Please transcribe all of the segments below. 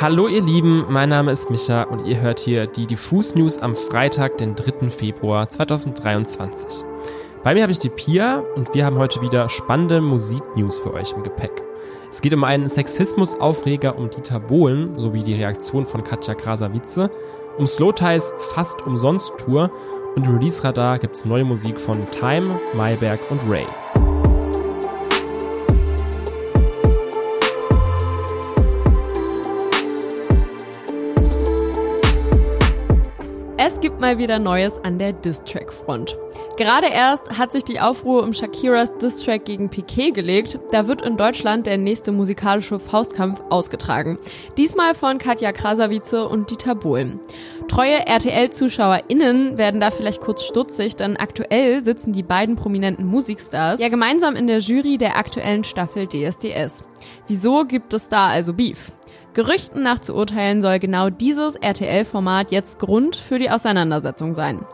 Hallo ihr Lieben, mein Name ist Micha und ihr hört hier die Diffus News am Freitag, den 3. Februar 2023. Bei mir habe ich die Pia und wir haben heute wieder spannende Musiknews für euch im Gepäck. Es geht um einen Sexismus-Aufreger um Dieter Bohlen sowie die Reaktion von Katja Krasavice, um Slowties Fast Umsonst Tour und im Release-Radar gibt es neue Musik von Time, Mayberg und Ray. Es gibt mal wieder Neues an der Distrack-Front. Gerade erst hat sich die Aufruhr um Shakiras Distrack gegen Piquet gelegt. Da wird in Deutschland der nächste musikalische Faustkampf ausgetragen. Diesmal von Katja Krasavice und Dieter Bohlen. Treue RTL-ZuschauerInnen werden da vielleicht kurz stutzig, denn aktuell sitzen die beiden prominenten Musikstars ja gemeinsam in der Jury der aktuellen Staffel DSDS. Wieso gibt es da also Beef? Gerüchten nach zu urteilen soll genau dieses RTL-Format jetzt Grund für die Auseinandersetzung sein.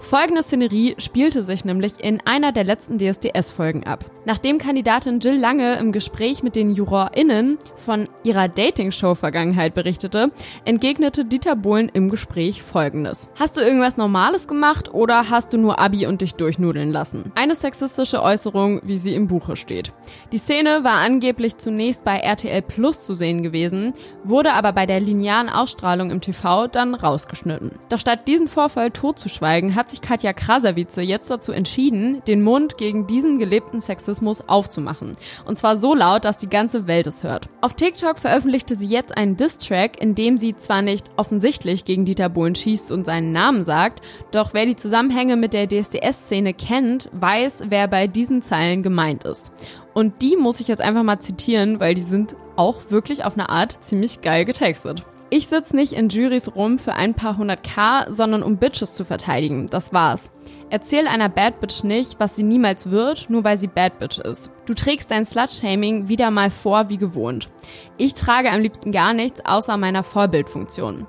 Folgende Szenerie spielte sich nämlich in einer der letzten DSDS-Folgen ab. Nachdem Kandidatin Jill Lange im Gespräch mit den JurorInnen von ihrer Dating-Show-Vergangenheit berichtete, entgegnete Dieter Bohlen im Gespräch folgendes. Hast du irgendwas Normales gemacht oder hast du nur Abi und dich durchnudeln lassen? Eine sexistische Äußerung, wie sie im Buche steht. Die Szene war angeblich zunächst bei RTL Plus zu sehen gewesen, wurde aber bei der linearen Ausstrahlung im TV dann rausgeschnitten. Doch statt diesen Vorfall totzuschweigen, hat hat sich Katja Krasavice jetzt dazu entschieden, den Mund gegen diesen gelebten Sexismus aufzumachen. Und zwar so laut, dass die ganze Welt es hört. Auf TikTok veröffentlichte sie jetzt einen Diss-Track, in dem sie zwar nicht offensichtlich gegen Dieter Bohlen schießt und seinen Namen sagt, doch wer die Zusammenhänge mit der DSDS-Szene kennt, weiß, wer bei diesen Zeilen gemeint ist. Und die muss ich jetzt einfach mal zitieren, weil die sind auch wirklich auf eine Art ziemlich geil getextet. Ich sitze nicht in Juries rum für ein paar hundert K, sondern um Bitches zu verteidigen. Das war's. Erzähl einer Bad Bitch nicht, was sie niemals wird, nur weil sie Bad Bitch ist. Du trägst dein Slut-Shaming wieder mal vor wie gewohnt. Ich trage am liebsten gar nichts außer meiner Vorbildfunktion.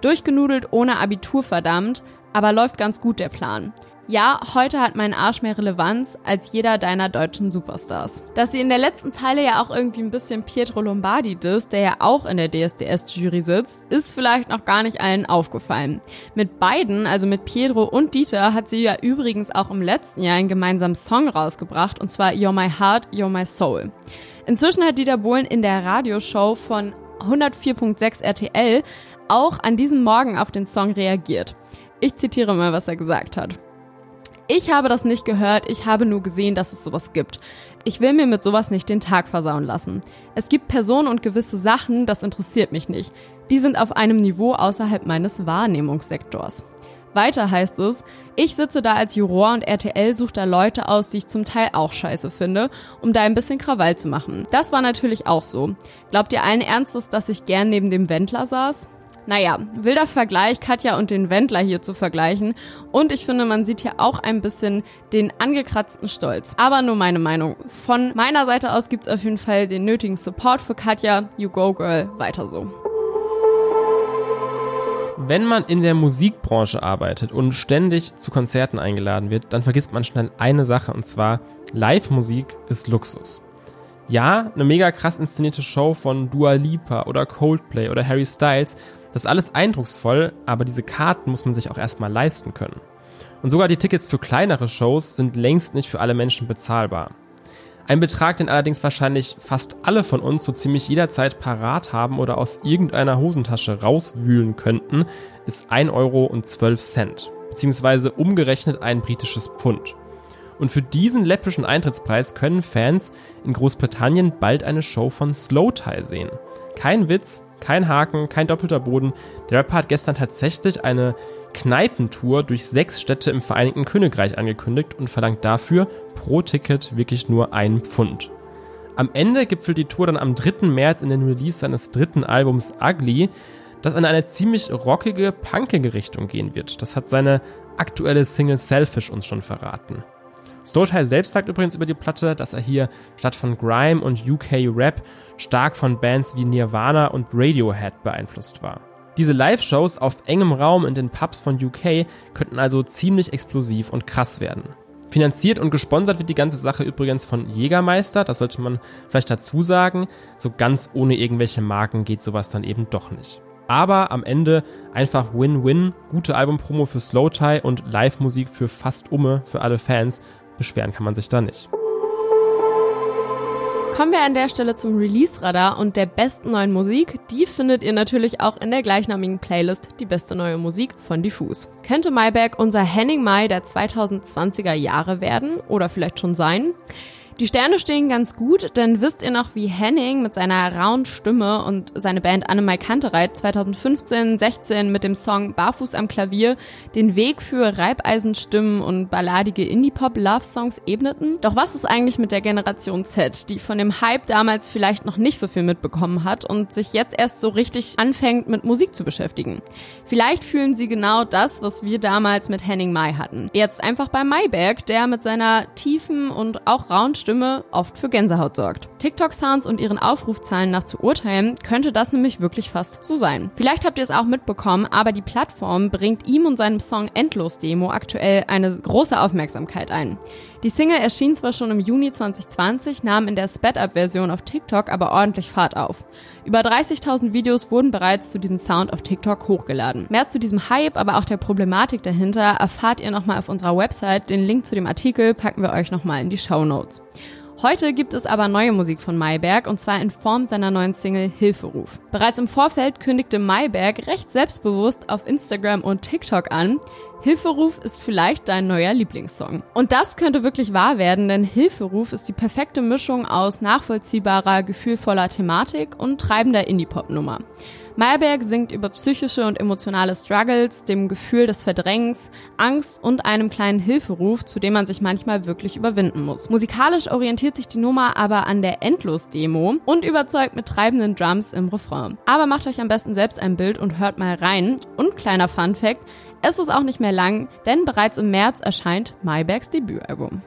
Durchgenudelt ohne Abitur verdammt, aber läuft ganz gut der Plan. Ja, heute hat mein Arsch mehr Relevanz als jeder deiner deutschen Superstars. Dass sie in der letzten Zeile ja auch irgendwie ein bisschen Pietro Lombardi disst, der ja auch in der DSDS-Jury sitzt, ist vielleicht noch gar nicht allen aufgefallen. Mit beiden, also mit Pietro und Dieter, hat sie ja übrigens auch im letzten Jahr einen gemeinsamen Song rausgebracht, und zwar You're My Heart, You're My Soul. Inzwischen hat Dieter Bohlen in der Radioshow von 104.6 RTL auch an diesem Morgen auf den Song reagiert. Ich zitiere mal, was er gesagt hat. Ich habe das nicht gehört, ich habe nur gesehen, dass es sowas gibt. Ich will mir mit sowas nicht den Tag versauen lassen. Es gibt Personen und gewisse Sachen, das interessiert mich nicht. Die sind auf einem Niveau außerhalb meines Wahrnehmungssektors. Weiter heißt es, ich sitze da als Juror und RTL sucht da Leute aus, die ich zum Teil auch scheiße finde, um da ein bisschen Krawall zu machen. Das war natürlich auch so. Glaubt ihr allen Ernstes, dass ich gern neben dem Wendler saß? Naja, wilder Vergleich, Katja und den Wendler hier zu vergleichen. Und ich finde, man sieht hier auch ein bisschen den angekratzten Stolz. Aber nur meine Meinung. Von meiner Seite aus gibt's auf jeden Fall den nötigen Support für Katja. You go, girl. Weiter so. Wenn man in der Musikbranche arbeitet und ständig zu Konzerten eingeladen wird, dann vergisst man schnell eine Sache und zwar Live-Musik ist Luxus. Ja, eine mega krass inszenierte Show von Dua Lipa oder Coldplay oder Harry Styles das ist alles eindrucksvoll, aber diese Karten muss man sich auch erstmal leisten können. Und sogar die Tickets für kleinere Shows sind längst nicht für alle Menschen bezahlbar. Ein Betrag, den allerdings wahrscheinlich fast alle von uns so ziemlich jederzeit parat haben oder aus irgendeiner Hosentasche rauswühlen könnten, ist 1 Euro und 12 Cent, beziehungsweise umgerechnet ein britisches Pfund. Und für diesen läppischen Eintrittspreis können Fans in Großbritannien bald eine Show von Slow Tie sehen. Kein Witz, kein Haken, kein doppelter Boden. Der Rapper hat gestern tatsächlich eine Kneipentour durch sechs Städte im Vereinigten Königreich angekündigt und verlangt dafür pro Ticket wirklich nur einen Pfund. Am Ende gipfelt die Tour dann am 3. März in den Release seines dritten Albums Ugly, das in eine ziemlich rockige, punkige Richtung gehen wird. Das hat seine aktuelle Single Selfish uns schon verraten. Stoltai selbst sagt übrigens über die Platte, dass er hier statt von Grime und UK Rap stark von Bands wie Nirvana und Radiohead beeinflusst war. Diese Live-Shows auf engem Raum in den Pubs von UK könnten also ziemlich explosiv und krass werden. Finanziert und gesponsert wird die ganze Sache übrigens von Jägermeister, das sollte man vielleicht dazu sagen. So ganz ohne irgendwelche Marken geht sowas dann eben doch nicht. Aber am Ende einfach Win-Win, gute Albumpromo für Slowtie und Live-Musik für fast Umme für alle Fans. Beschweren kann man sich da nicht. Kommen wir an der Stelle zum Release-Radar und der besten neuen Musik. Die findet ihr natürlich auch in der gleichnamigen Playlist Die beste neue Musik von Diffus. Könnte Mayberg unser Henning Mai der 2020er Jahre werden oder vielleicht schon sein? Die Sterne stehen ganz gut, denn wisst ihr noch, wie Henning mit seiner rauen Stimme und seine Band Annemai Kantereit 2015, 16 mit dem Song Barfuß am Klavier den Weg für Reibeisenstimmen und balladige Indie-Pop-Love-Songs ebneten? Doch was ist eigentlich mit der Generation Z, die von dem Hype damals vielleicht noch nicht so viel mitbekommen hat und sich jetzt erst so richtig anfängt mit Musik zu beschäftigen? Vielleicht fühlen sie genau das, was wir damals mit Henning Mai hatten. Jetzt einfach bei Mayberg, der mit seiner tiefen und auch rauen Stimme oft für Gänsehaut sorgt. TikTok-Sounds und ihren Aufrufzahlen nach zu urteilen, könnte das nämlich wirklich fast so sein. Vielleicht habt ihr es auch mitbekommen, aber die Plattform bringt ihm und seinem Song Endlos Demo aktuell eine große Aufmerksamkeit ein. Die Single erschien zwar schon im Juni 2020, nahm in der Sped-Up-Version auf TikTok aber ordentlich Fahrt auf. Über 30.000 Videos wurden bereits zu diesem Sound auf TikTok hochgeladen. Mehr zu diesem Hype, aber auch der Problematik dahinter erfahrt ihr nochmal auf unserer Website. Den Link zu dem Artikel packen wir euch nochmal in die Show Notes. Heute gibt es aber neue Musik von Mayberg und zwar in Form seiner neuen Single Hilferuf. Bereits im Vorfeld kündigte Mayberg recht selbstbewusst auf Instagram und TikTok an, Hilferuf ist vielleicht dein neuer Lieblingssong. Und das könnte wirklich wahr werden, denn Hilferuf ist die perfekte Mischung aus nachvollziehbarer, gefühlvoller Thematik und treibender Indie-Pop-Nummer. Meyerberg singt über psychische und emotionale Struggles, dem Gefühl des Verdrängens, Angst und einem kleinen Hilferuf, zu dem man sich manchmal wirklich überwinden muss. Musikalisch orientiert sich die Nummer aber an der Endlos-Demo und überzeugt mit treibenden Drums im Refrain. Aber macht euch am besten selbst ein Bild und hört mal rein. Und kleiner Fun Fact, es ist auch nicht mehr lang, denn bereits im März erscheint Maybergs Debütalbum.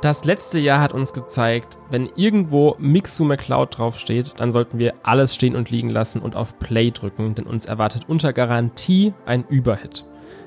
Das letzte Jahr hat uns gezeigt, wenn irgendwo Mixu McCloud draufsteht, dann sollten wir alles stehen und liegen lassen und auf Play drücken, denn uns erwartet unter Garantie ein Überhit.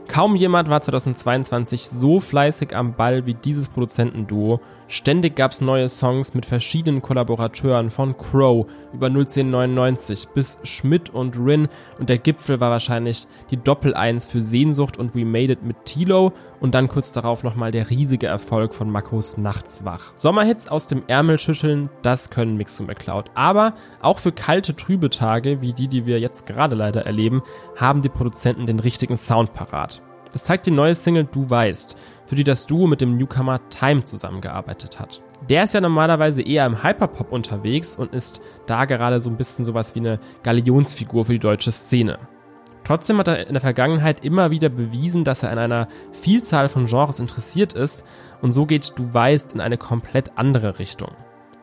Kaum jemand war 2022 so fleißig am Ball wie dieses Produzentenduo. Ständig gab's neue Songs mit verschiedenen Kollaborateuren von Crow über 01099 bis Schmidt und Rin und der Gipfel war wahrscheinlich die Doppel-Eins für Sehnsucht und We Made It mit Tilo und dann kurz darauf nochmal der riesige Erfolg von Makos Nachtswach. Sommerhits aus dem Ärmel schütteln, das können Mixu McCloud. Aber auch für kalte, trübe Tage, wie die, die wir jetzt gerade leider erleben, haben die Produzenten den richtigen Sound parat. Das zeigt die neue Single Du weißt, für die das Duo mit dem Newcomer Time zusammengearbeitet hat. Der ist ja normalerweise eher im Hyperpop unterwegs und ist da gerade so ein bisschen sowas wie eine Galionsfigur für die deutsche Szene. Trotzdem hat er in der Vergangenheit immer wieder bewiesen, dass er in einer Vielzahl von Genres interessiert ist und so geht Du weißt in eine komplett andere Richtung.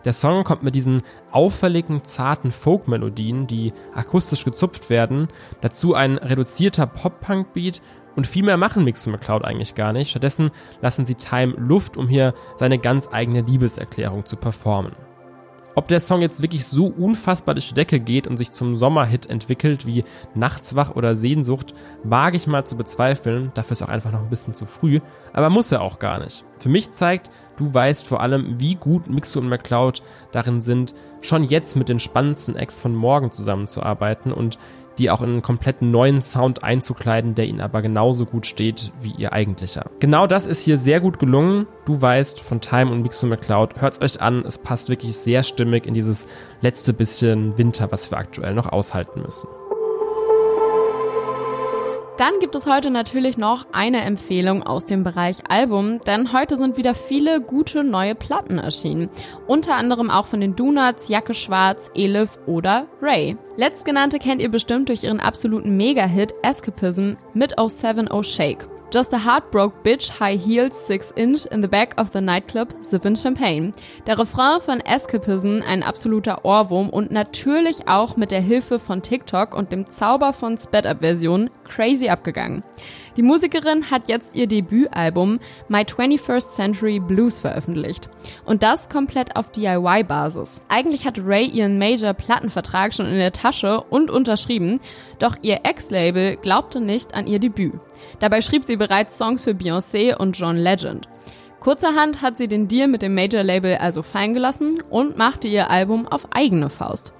Der Song kommt mit diesen auffälligen, zarten Folk-Melodien, die akustisch gezupft werden, dazu ein reduzierter Pop-Punk-Beat und viel mehr machen Mix to McCloud eigentlich gar nicht. Stattdessen lassen sie Time Luft, um hier seine ganz eigene Liebeserklärung zu performen. Ob der Song jetzt wirklich so unfassbar durch die Decke geht und sich zum Sommerhit entwickelt wie Nachtswach oder Sehnsucht, wage ich mal zu bezweifeln. Dafür ist auch einfach noch ein bisschen zu früh. Aber muss er auch gar nicht. Für mich zeigt, du weißt vor allem, wie gut Mixu und McCloud darin sind, schon jetzt mit den spannendsten Acts von morgen zusammenzuarbeiten und die auch in einen komplett neuen Sound einzukleiden, der ihnen aber genauso gut steht wie ihr eigentlicher. Genau das ist hier sehr gut gelungen. Du weißt von Time und Mixu McCloud, hört's euch an, es passt wirklich sehr stimmig in dieses letzte bisschen Winter, was wir aktuell noch aushalten müssen. Dann gibt es heute natürlich noch eine Empfehlung aus dem Bereich Album, denn heute sind wieder viele gute neue Platten erschienen. Unter anderem auch von den Donuts, Jacke Schwarz, Elif oder Ray. Letztgenannte kennt ihr bestimmt durch ihren absoluten Mega-Hit Escapism mit 070 Shake. Just a heartbroke bitch, high heels, six inch in the back of the nightclub, sippin' champagne. Der Refrain von Escapism ein absoluter Ohrwurm und natürlich auch mit der Hilfe von TikTok und dem Zauber von Sped-Up-Versionen crazy abgegangen. Die Musikerin hat jetzt ihr Debütalbum My 21st Century Blues veröffentlicht. Und das komplett auf DIY-Basis. Eigentlich hatte Ray ihren Major-Plattenvertrag schon in der Tasche und unterschrieben, doch ihr Ex-Label glaubte nicht an ihr Debüt. Dabei schrieb sie bereits Songs für Beyoncé und John Legend. Kurzerhand hat sie den Deal mit dem Major-Label also fallen gelassen und machte ihr Album auf eigene Faust.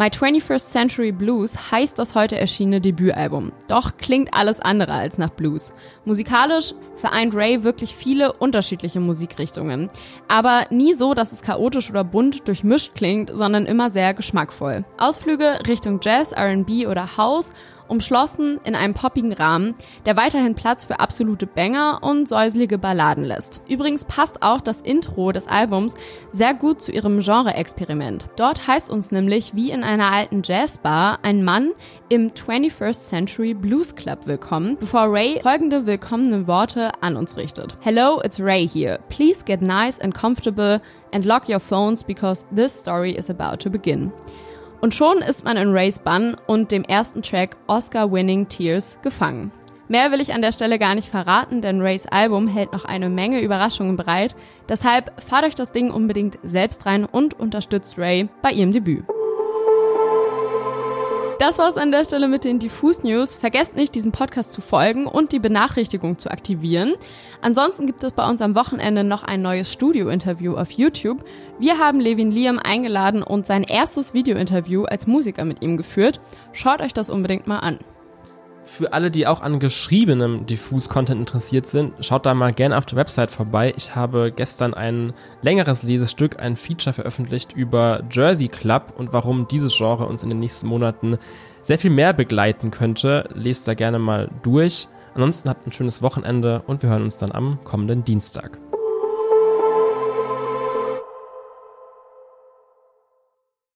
My 21st Century Blues heißt das heute erschienene Debütalbum. Doch klingt alles andere als nach Blues. Musikalisch vereint Ray wirklich viele unterschiedliche Musikrichtungen. Aber nie so, dass es chaotisch oder bunt durchmischt klingt, sondern immer sehr geschmackvoll. Ausflüge Richtung Jazz, RB oder House umschlossen in einem poppigen Rahmen, der weiterhin Platz für absolute Banger und säuselige Balladen lässt. Übrigens passt auch das Intro des Albums sehr gut zu ihrem Genre-Experiment. Dort heißt uns nämlich wie in einer alten Jazzbar ein Mann im 21st Century Blues Club willkommen, bevor Ray folgende willkommene Worte an uns richtet. Hello, it's Ray here. Please get nice and comfortable and lock your phones because this story is about to begin. Und schon ist man in Rays Bann und dem ersten Track Oscar-Winning Tears gefangen. Mehr will ich an der Stelle gar nicht verraten, denn Rays Album hält noch eine Menge Überraschungen bereit. Deshalb fahrt euch das Ding unbedingt selbst rein und unterstützt Ray bei ihrem Debüt. Das war's an der Stelle mit den Diffus News. Vergesst nicht, diesem Podcast zu folgen und die Benachrichtigung zu aktivieren. Ansonsten gibt es bei uns am Wochenende noch ein neues Studio-Interview auf YouTube. Wir haben Levin Liam eingeladen und sein erstes Video-Interview als Musiker mit ihm geführt. Schaut euch das unbedingt mal an. Für alle, die auch an geschriebenem Diffus-Content interessiert sind, schaut da mal gerne auf der Website vorbei. Ich habe gestern ein längeres Lesestück, ein Feature veröffentlicht über Jersey Club und warum dieses Genre uns in den nächsten Monaten sehr viel mehr begleiten könnte. Lest da gerne mal durch. Ansonsten habt ein schönes Wochenende und wir hören uns dann am kommenden Dienstag.